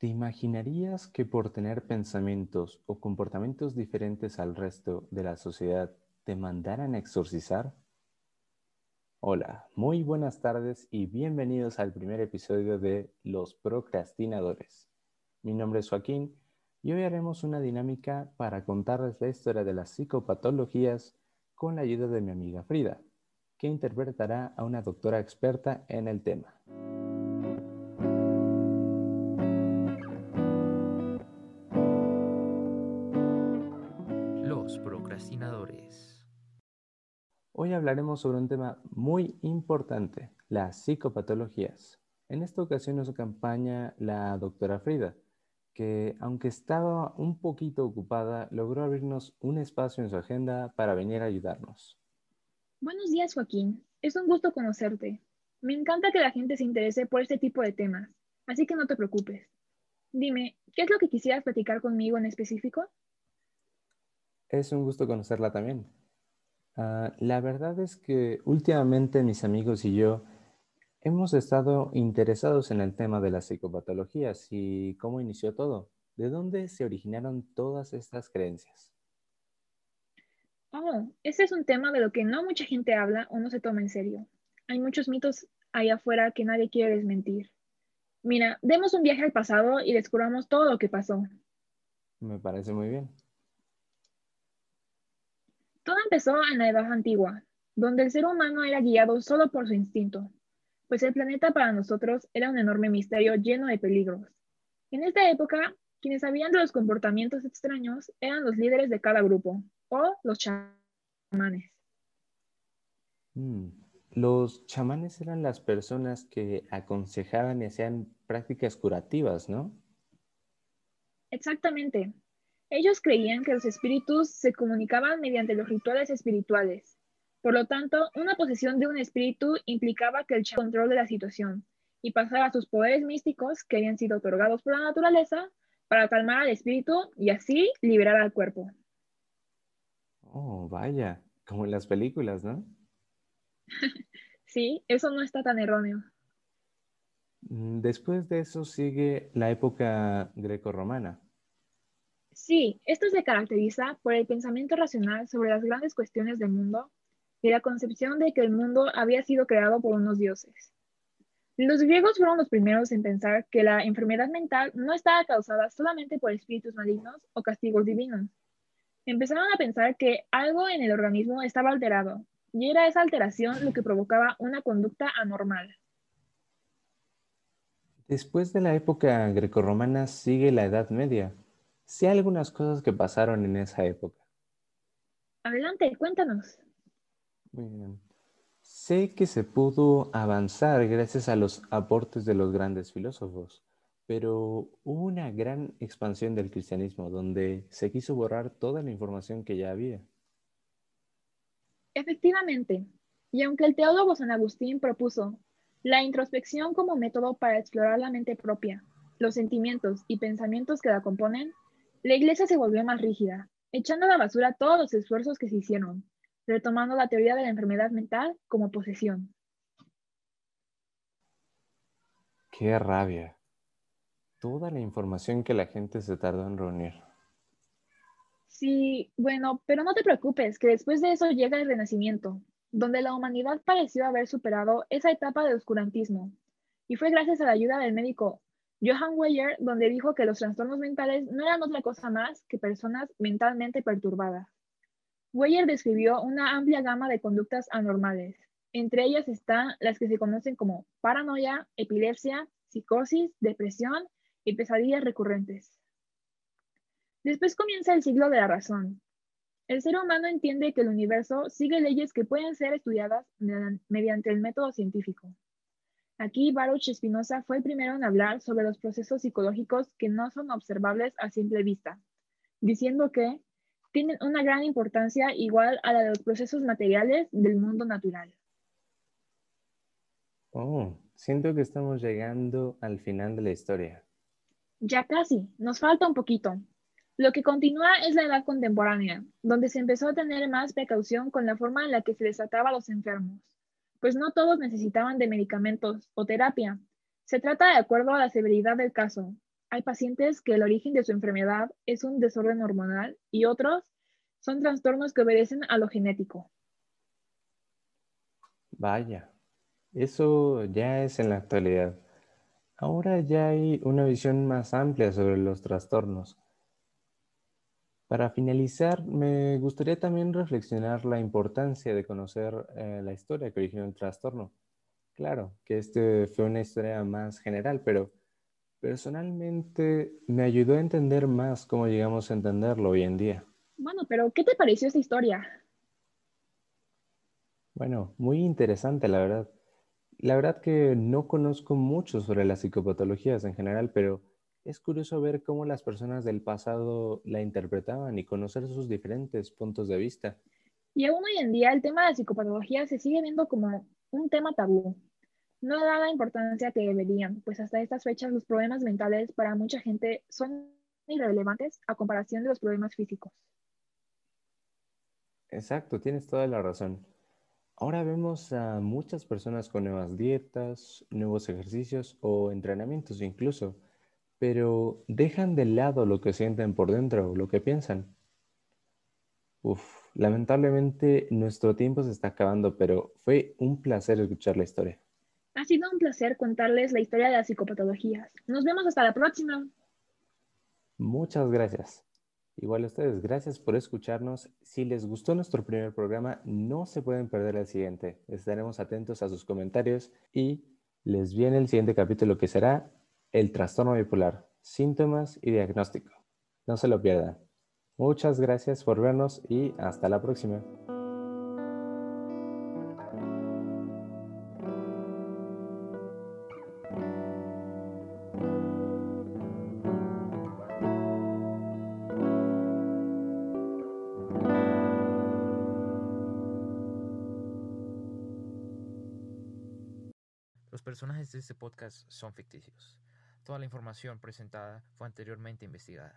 ¿Te imaginarías que por tener pensamientos o comportamientos diferentes al resto de la sociedad te mandaran a exorcizar? Hola, muy buenas tardes y bienvenidos al primer episodio de Los Procrastinadores. Mi nombre es Joaquín y hoy haremos una dinámica para contarles la historia de las psicopatologías con la ayuda de mi amiga Frida, que interpretará a una doctora experta en el tema. Hoy hablaremos sobre un tema muy importante, las psicopatologías. En esta ocasión nos acompaña la doctora Frida, que aunque estaba un poquito ocupada, logró abrirnos un espacio en su agenda para venir a ayudarnos. Buenos días, Joaquín. Es un gusto conocerte. Me encanta que la gente se interese por este tipo de temas, así que no te preocupes. Dime, ¿qué es lo que quisieras platicar conmigo en específico? Es un gusto conocerla también. Ah, la verdad es que últimamente mis amigos y yo hemos estado interesados en el tema de las psicopatologías y cómo inició todo. ¿De dónde se originaron todas estas creencias? Oh, ese es un tema de lo que no mucha gente habla o no se toma en serio. Hay muchos mitos allá afuera que nadie quiere desmentir. Mira, demos un viaje al pasado y descubramos todo lo que pasó. Me parece muy bien. Empezó en la Edad Antigua, donde el ser humano era guiado solo por su instinto, pues el planeta para nosotros era un enorme misterio lleno de peligros. En esta época, quienes sabían de los comportamientos extraños eran los líderes de cada grupo, o los chamanes. Mm, los chamanes eran las personas que aconsejaban y hacían prácticas curativas, ¿no? Exactamente. Ellos creían que los espíritus se comunicaban mediante los rituales espirituales. Por lo tanto, una posesión de un espíritu implicaba que el control de la situación y pasara sus poderes místicos que habían sido otorgados por la naturaleza para calmar al espíritu y así liberar al cuerpo. Oh, vaya, como en las películas, ¿no? sí, eso no está tan erróneo. Mm, después de eso sigue la época greco-romana. Sí, esto se caracteriza por el pensamiento racional sobre las grandes cuestiones del mundo y la concepción de que el mundo había sido creado por unos dioses. Los griegos fueron los primeros en pensar que la enfermedad mental no estaba causada solamente por espíritus malignos o castigos divinos. Empezaron a pensar que algo en el organismo estaba alterado, y era esa alteración lo que provocaba una conducta anormal. Después de la época grecorromana sigue la Edad Media, sí hay algunas cosas que pasaron en esa época. Adelante, cuéntanos. Muy bien. Sé que se pudo avanzar gracias a los aportes de los grandes filósofos, pero hubo una gran expansión del cristianismo donde se quiso borrar toda la información que ya había. Efectivamente, y aunque el teólogo San Agustín propuso la introspección como método para explorar la mente propia, los sentimientos y pensamientos que la componen, la iglesia se volvió más rígida, echando a la basura todos los esfuerzos que se hicieron, retomando la teoría de la enfermedad mental como posesión. Qué rabia. Toda la información que la gente se tardó en reunir. Sí, bueno, pero no te preocupes, que después de eso llega el Renacimiento, donde la humanidad pareció haber superado esa etapa de oscurantismo. Y fue gracias a la ayuda del médico Johann Weyer, donde dijo que los trastornos mentales no eran otra cosa más que personas mentalmente perturbadas. Weyer describió una amplia gama de conductas anormales. Entre ellas están las que se conocen como paranoia, epilepsia, psicosis, depresión y pesadillas recurrentes. Después comienza el siglo de la razón. El ser humano entiende que el universo sigue leyes que pueden ser estudiadas mediante el método científico. Aquí Baruch Spinoza fue el primero en hablar sobre los procesos psicológicos que no son observables a simple vista, diciendo que tienen una gran importancia igual a la de los procesos materiales del mundo natural. Oh, siento que estamos llegando al final de la historia. Ya casi, nos falta un poquito. Lo que continúa es la edad contemporánea, donde se empezó a tener más precaución con la forma en la que se les trataba a los enfermos pues no todos necesitaban de medicamentos o terapia. Se trata de acuerdo a la severidad del caso. Hay pacientes que el origen de su enfermedad es un desorden hormonal y otros son trastornos que obedecen a lo genético. Vaya, eso ya es en la actualidad. Ahora ya hay una visión más amplia sobre los trastornos. Para finalizar, me gustaría también reflexionar la importancia de conocer eh, la historia que originó el trastorno. Claro, que este fue una historia más general, pero personalmente me ayudó a entender más cómo llegamos a entenderlo hoy en día. Bueno, pero ¿qué te pareció esta historia? Bueno, muy interesante, la verdad. La verdad que no conozco mucho sobre las psicopatologías en general, pero es curioso ver cómo las personas del pasado la interpretaban y conocer sus diferentes puntos de vista. Y aún hoy en día el tema de psicopatología se sigue viendo como un tema tabú. No da la importancia que deberían, pues hasta estas fechas los problemas mentales para mucha gente son irrelevantes a comparación de los problemas físicos. Exacto, tienes toda la razón. Ahora vemos a muchas personas con nuevas dietas, nuevos ejercicios o entrenamientos incluso, pero dejan de lado lo que sienten por dentro, lo que piensan. Uf, lamentablemente nuestro tiempo se está acabando, pero fue un placer escuchar la historia. Ha sido un placer contarles la historia de las psicopatologías. Nos vemos hasta la próxima. Muchas gracias. Igual a ustedes, gracias por escucharnos. Si les gustó nuestro primer programa, no se pueden perder el siguiente. Estaremos atentos a sus comentarios y les viene el siguiente capítulo que será el trastorno bipolar, síntomas y diagnóstico. No se lo pierdan. Muchas gracias por vernos y hasta la próxima. Los personajes de este podcast son ficticios. Toda la información presentada fue anteriormente investigada.